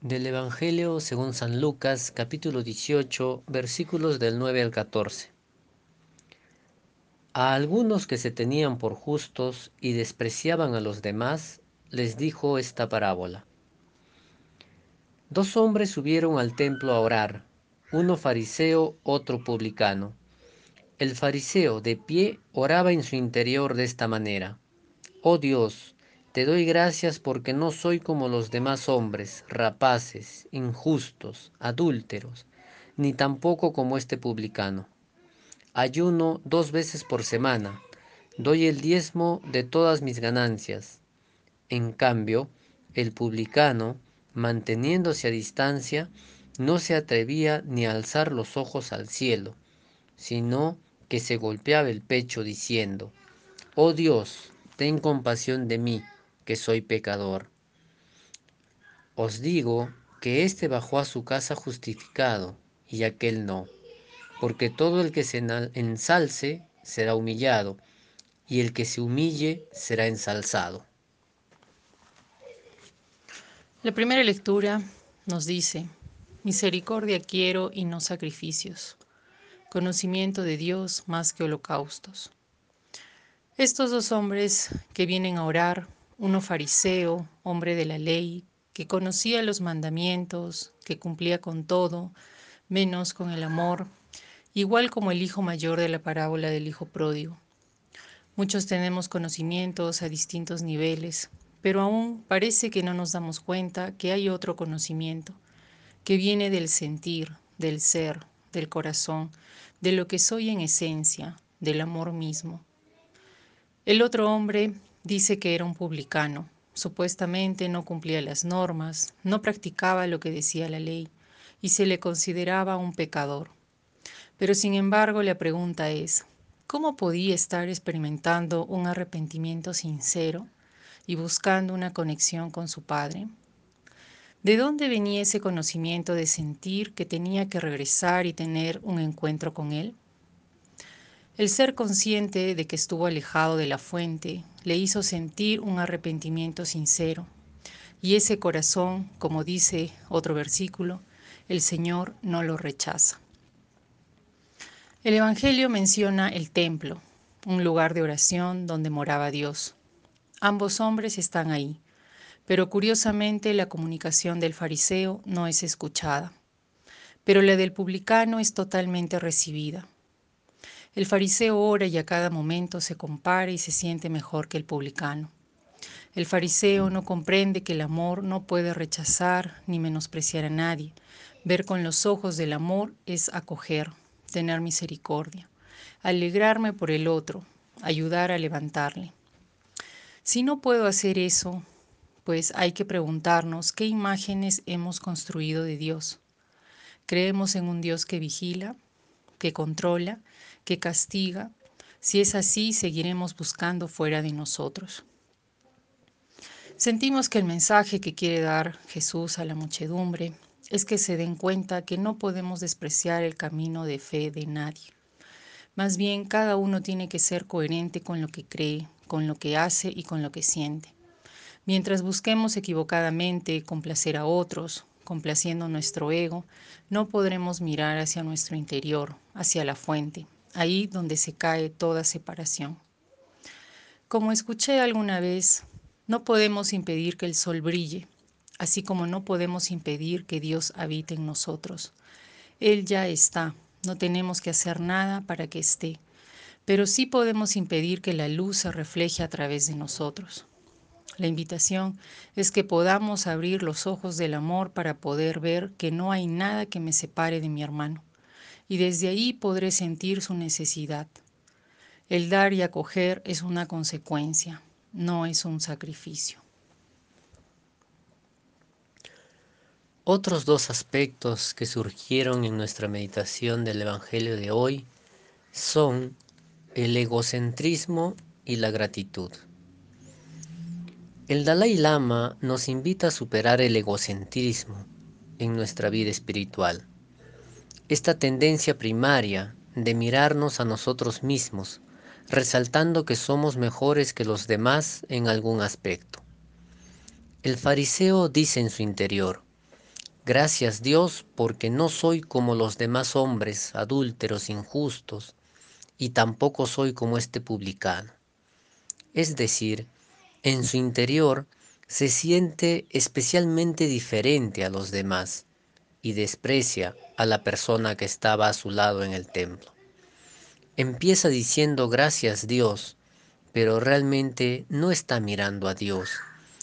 Del Evangelio según San Lucas, capítulo 18, versículos del 9 al 14. A algunos que se tenían por justos y despreciaban a los demás, les dijo esta parábola. Dos hombres subieron al templo a orar, uno fariseo, otro publicano. El fariseo, de pie, oraba en su interior de esta manera. Oh Dios, te doy gracias porque no soy como los demás hombres, rapaces, injustos, adúlteros, ni tampoco como este publicano. Ayuno dos veces por semana, doy el diezmo de todas mis ganancias. En cambio, el publicano, manteniéndose a distancia, no se atrevía ni a alzar los ojos al cielo, sino que se golpeaba el pecho diciendo, Oh Dios, ten compasión de mí, que soy pecador. Os digo que éste bajó a su casa justificado y aquel no, porque todo el que se ensalce será humillado, y el que se humille será ensalzado. La primera lectura nos dice, misericordia quiero y no sacrificios, conocimiento de Dios más que holocaustos. Estos dos hombres que vienen a orar uno fariseo, hombre de la ley, que conocía los mandamientos, que cumplía con todo, menos con el amor, igual como el hijo mayor de la parábola del hijo pródigo. Muchos tenemos conocimientos a distintos niveles, pero aún parece que no nos damos cuenta que hay otro conocimiento, que viene del sentir, del ser, del corazón, de lo que soy en esencia, del amor mismo. El otro hombre Dice que era un publicano. Supuestamente no cumplía las normas, no practicaba lo que decía la ley y se le consideraba un pecador. Pero sin embargo la pregunta es, ¿cómo podía estar experimentando un arrepentimiento sincero y buscando una conexión con su Padre? ¿De dónde venía ese conocimiento de sentir que tenía que regresar y tener un encuentro con Él? El ser consciente de que estuvo alejado de la fuente le hizo sentir un arrepentimiento sincero. Y ese corazón, como dice otro versículo, el Señor no lo rechaza. El Evangelio menciona el templo, un lugar de oración donde moraba Dios. Ambos hombres están ahí, pero curiosamente la comunicación del fariseo no es escuchada, pero la del publicano es totalmente recibida. El fariseo ora y a cada momento se compara y se siente mejor que el publicano. El fariseo no comprende que el amor no puede rechazar ni menospreciar a nadie. Ver con los ojos del amor es acoger, tener misericordia, alegrarme por el otro, ayudar a levantarle. Si no puedo hacer eso, pues hay que preguntarnos qué imágenes hemos construido de Dios. ¿Creemos en un Dios que vigila, que controla, que castiga. Si es así, seguiremos buscando fuera de nosotros. Sentimos que el mensaje que quiere dar Jesús a la muchedumbre es que se den cuenta que no podemos despreciar el camino de fe de nadie. Más bien, cada uno tiene que ser coherente con lo que cree, con lo que hace y con lo que siente. Mientras busquemos equivocadamente complacer a otros, complaciendo nuestro ego, no podremos mirar hacia nuestro interior, hacia la fuente, ahí donde se cae toda separación. Como escuché alguna vez, no podemos impedir que el sol brille, así como no podemos impedir que Dios habite en nosotros. Él ya está, no tenemos que hacer nada para que esté, pero sí podemos impedir que la luz se refleje a través de nosotros. La invitación es que podamos abrir los ojos del amor para poder ver que no hay nada que me separe de mi hermano, y desde ahí podré sentir su necesidad. El dar y acoger es una consecuencia, no es un sacrificio. Otros dos aspectos que surgieron en nuestra meditación del Evangelio de hoy son el egocentrismo y la gratitud. El Dalai Lama nos invita a superar el egocentrismo en nuestra vida espiritual. Esta tendencia primaria de mirarnos a nosotros mismos, resaltando que somos mejores que los demás en algún aspecto. El fariseo dice en su interior, Gracias Dios porque no soy como los demás hombres adúlteros injustos, y tampoco soy como este publicano. Es decir, en su interior se siente especialmente diferente a los demás y desprecia a la persona que estaba a su lado en el templo. Empieza diciendo gracias Dios, pero realmente no está mirando a Dios,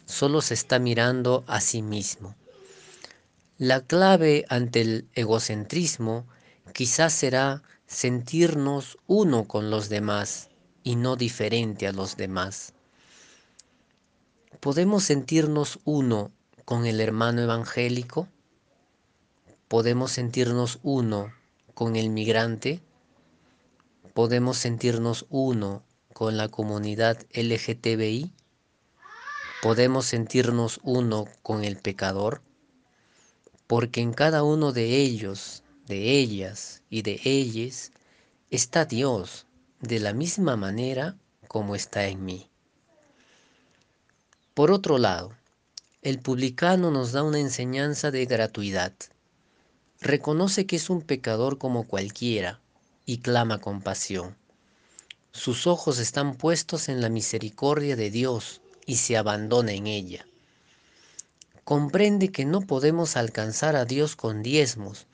solo se está mirando a sí mismo. La clave ante el egocentrismo quizás será sentirnos uno con los demás y no diferente a los demás. ¿Podemos sentirnos uno con el hermano evangélico? ¿Podemos sentirnos uno con el migrante? ¿Podemos sentirnos uno con la comunidad LGTBI? ¿Podemos sentirnos uno con el pecador? Porque en cada uno de ellos, de ellas y de ellas está Dios de la misma manera como está en mí. Por otro lado, el publicano nos da una enseñanza de gratuidad. Reconoce que es un pecador como cualquiera y clama compasión. Sus ojos están puestos en la misericordia de Dios y se abandona en ella. Comprende que no podemos alcanzar a Dios con diezmos,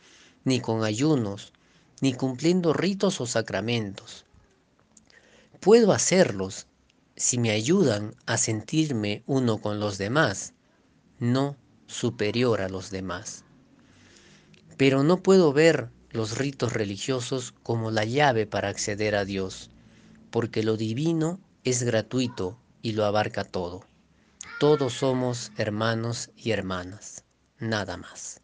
ni con ayunos, ni cumpliendo ritos o sacramentos. Puedo hacerlos si me ayudan a sentirme uno con los demás, no superior a los demás. Pero no puedo ver los ritos religiosos como la llave para acceder a Dios, porque lo divino es gratuito y lo abarca todo. Todos somos hermanos y hermanas, nada más.